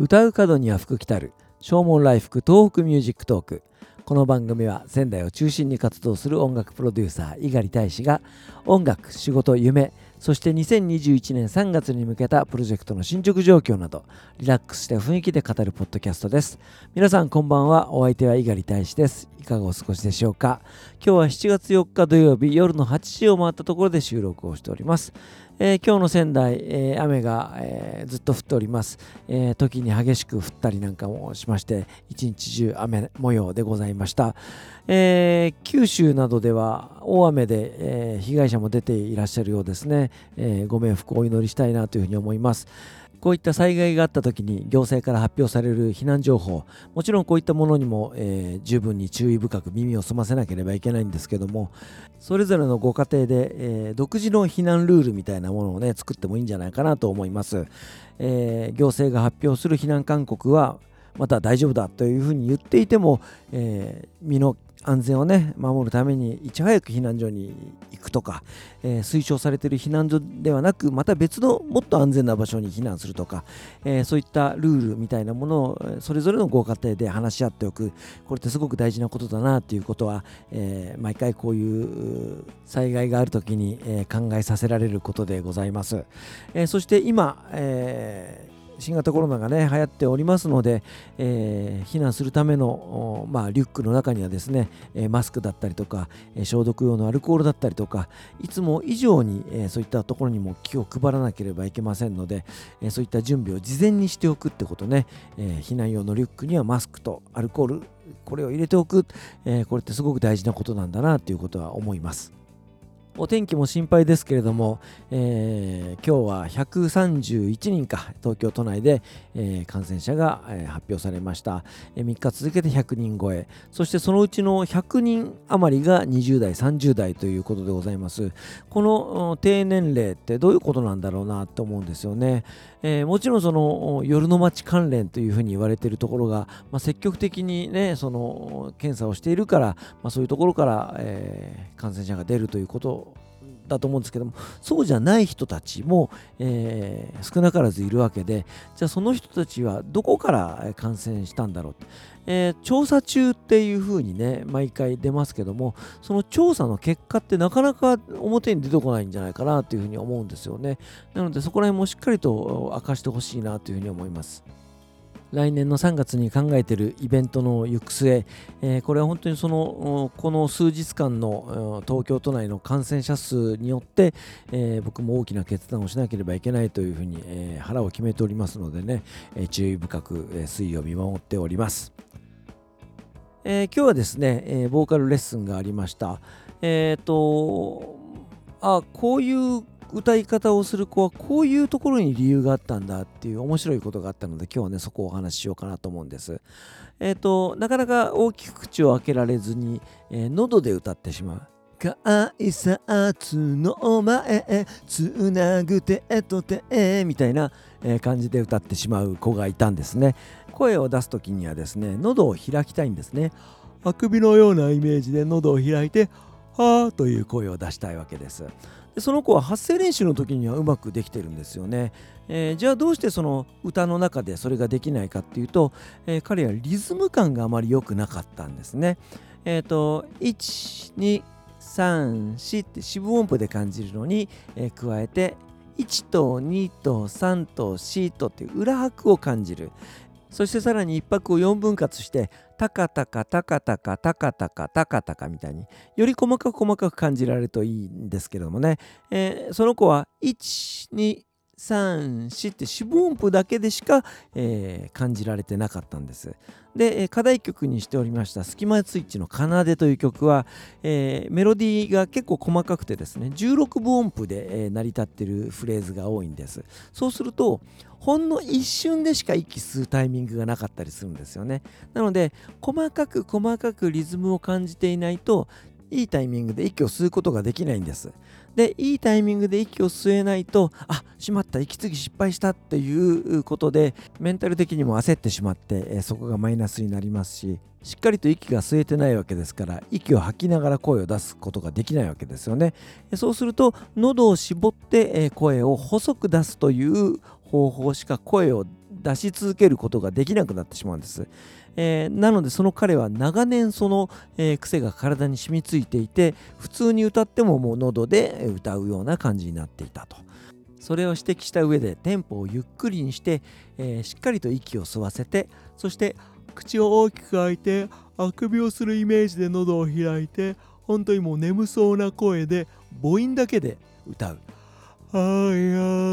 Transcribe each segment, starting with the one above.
唱う門には福来たる。唱門来福 TOHOKU MUSIC TALK。この番組は仙台を中心に活動する音楽プロデューサー猪狩大使が音楽仕事夢そして2021年3月に向けたプロジェクトの進捗状況などリラックスした雰囲気で語るポッドキャストです。皆さんこんばんは。お相手は猪狩大使です。いかがお過ごしでしょうか。今日は7月4日土曜日夜の8時を回ったところで収録をしております。えー、今日の仙台、えー、雨が、えー、ずっと降っております、え時に激しく降ったりなんかもしまして一日中雨模様でございました、え九州などでは大雨で、え被害者も出ていらっしゃるようですね、えご冥福をお祈りしたいなというふうに思います。こういった災害があった時に行政から発表される避難情報もちろんこういったものにも、えー、十分に注意深く耳を澄ませなければいけないんですけどもそれぞれのご家庭で、えー、独自の避難ルールみたいなものをね作ってもいいんじゃないかなと思います、えー、行政が発表する避難勧告はまた大丈夫だというふうに言っていても、え、身の安全をね守るためにいち早く避難所に行くとか、えー、推奨されている避難所ではなくまた別のもっと安全な場所に避難するとか、えー、そういったルールみたいなものをそれぞれのご家庭で話し合っておく。これってすごく大事なことだなということは、えー、毎回こういう災害がある時に、え考えさせられることでございます、えそして今、えー新型コロナがね流行っておりますので、えー、避難するための、まあ、リュックの中にはですね、えマスクだったりとか、え消毒用のアルコールだったりとかいつも以上に、えそういったところにも気を配らなければいけませんので、えそういった準備を事前にしておくってことね、え避難用のリュックにはマスクとアルコールこれを入れておく、えこれってすごく大事なことなんだなということは思います。お天気も心配ですけれども、えー、今日は131人か東京都内で、えー、感染者が、えー、発表されました、え、3日続けて100人超え。そしてそのうちの100人余りが20代30代ということでございます。この低年齢ってどういうことなんだろうなと思うんですよね、えー、もちろんその夜の街関連というふうに言われているところが、まあ、積極的にねその検査をしているから、まあ、そういうところから、えー、感染者が出るということだと思うんですけどもそうじゃない人たちも、えー、少なからずいるわけでじゃあその人たちはどこから感染したんだろうえー、調査中っていうふうにね毎回出ますけどもその調査の結果ってなかなか表に出てこないんじゃないかなというふうに思うんですよね。なのでそこら辺もしっかりと明かしてほしいなというふうに思います。来年の3月に考えているイベントの行く末、えー、これは本当にそのこの数日間の東京都内の感染者数によって、えー、僕も大きな決断をしなければいけないというふうに、えー、腹を決めておりますのでね、え注意深く、え推移を見守っております、え今日はですね、えボーカルレッスンがありました。えっ、とあこういう歌い方をする子はこういうところに理由があったんだっていう面白いことがあったので今日はねそこをお話ししようかなと思うんです。えっ、ー、となかなか大きく口を開けられずに、えー、喉で歌ってしまう。改札の前へつなぐ手と手みたいな感じで歌ってしまう子がいたんですね声を出す時にはですね喉を開きたいんですねあくびのようなイメージで喉を開いてはーという声を出したいわけです。でその子は発声練習の時にはうまくできてるんですよね、えー、じゃあどうしてその歌の中でそれができないかっていうと、えー、彼はリズム感があまり良くなかったんですね。えっ、ー、と1234って四分音符で感じるのに、え加えて1と2と3と4とっていう裏拍を感じる。そしてさらに1泊を4分割してタカタカタカタカタカタカタカタカみたいにより細かく細かく感じられるといいんですけどもね、えー、その子は1 2 3 4って四分音符だけでしか、えー、感じられてなかったんです。で、課題曲にしておりました「スキマスイッチの奏で」という曲は、えー、メロディーが結構細かくてですね16分音符で、えー、成り立ってるフレーズが多いんです。そうするとほんの一瞬でしか息吸うタイミングがなかったりするんですよね。なので細かく細かくリズムを感じていないといいタイミングで息を吸うことができないんです。でいいタイミングで息を吸えないとあしまった息継ぎ失敗したっていうことでメンタル的にも焦ってしまって、えそこがマイナスになりますししっかりと息が吸えてないわけですから息を吐きながら声を出すことができないわけですよねそうすると喉を絞って声を細く出すという方法しか声を出し続けることができなくなってしまうんです。えー、なのでその彼は長年その、えー、癖が体に染みついていて普通に歌ってももう喉で歌うような感じになっていたと。それを指摘した上でテンポをゆっくりにして、えー、しっかりと息を吸わせてそして口を大きく開いてあくびをするイメージで喉を開いて本当にもう眠そうな声で母音だけで歌う。あや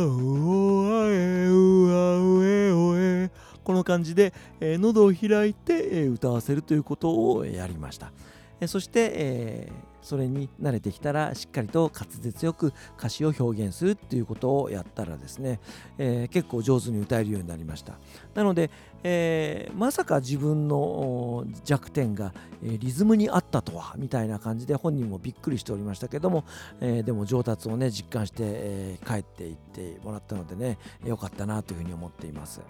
うおあえうあうえおえこの感じで、えー、喉を開いて、えー、歌わせるということをやりました。えー、そして、えーそれに慣れてきたらしっかりと滑舌よく歌詞を表現するっていうことをやったらですね、えー、結構上手に歌えるようになりましたなので、えー、まさか自分の弱点が、えリズムにあったとはみたいな感じで本人もびっくりしておりましたけども、えー、でも上達をね実感して、え帰っていってもらったのでね良かったなというふうに思っています。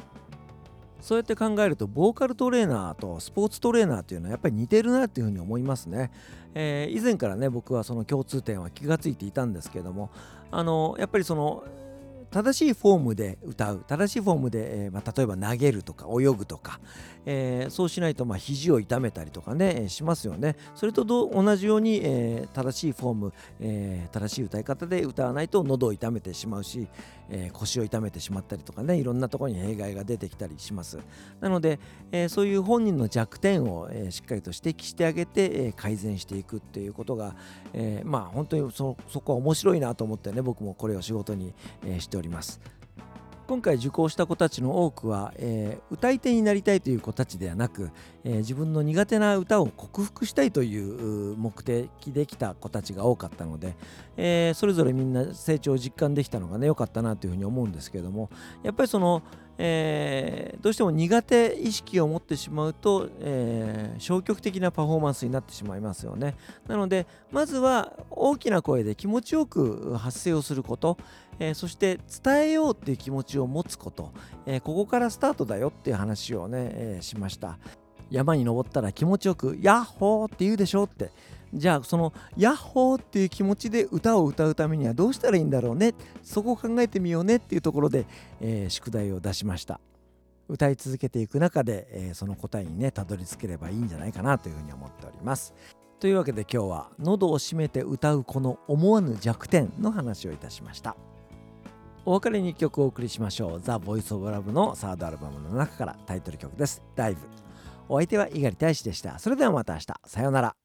そうやって考えるとボーカルトレーナーとスポーツトレーナーというのはやっぱり似てるなっていうふうに思いますね、えー、以前からね僕はその共通点は気がついていたんですけどもあのやっぱりその正しいフォームで歌う正しいフォームで、えー、まあ、例えば投げるとか泳ぐとか、えー、そうしないとまあ肘を痛めたりとかね、えー、しますよね。それと同じように、え正しいフォーム、え正しい歌い方で歌わないと喉を痛めてしまうし、え腰を痛めてしまったりとかねいろんなところに弊害が出てきたりします。なので、えそういう本人の弱点を、えしっかりと指摘してあげて、え改善していくっていうことが、えまあ本当にそそこは面白いなと思ってね僕もこれを仕事に、えしております。今回受講した子たちの多くは、えー、歌い手になりたいという子たちではなく、えー、自分の苦手な歌を克服したいという目的できた子たちが多かったので、えー、それぞれみんな成長を実感できたのがね良かったなというふうに思うんですけどもやっぱりそのえー、どうしても苦手意識を持ってしまうと、えー、消極的なパフォーマンスになってしまいますよね。なのでまずは大きな声で気持ちよく発声をすること、えー、そして伝えようっていう気持ちを持つこと、えここからスタートだよっていう話をね、えしました。山に登ったら気持ちよく「ヤッホー!」って言うでしょってじゃあそのヤッホーっていう気持ちで歌を歌うためにはどうしたらいいんだろうね。そこを考えてみようねっていうところで、えー、宿題を出しました。歌い続けていく中で、えー、その答えにねたどり着ければいいんじゃないかなというふうに思っております。というわけで今日は喉を閉めて歌うこの思わぬ弱点の話をいたしました。お別れに1曲お送りしましょう「ザ・ボイス・オブ・ラブ」のサードアルバムの中からタイトル曲です「ダイブ」お相手は猪狩大志でした。それではまた明日。さようなら。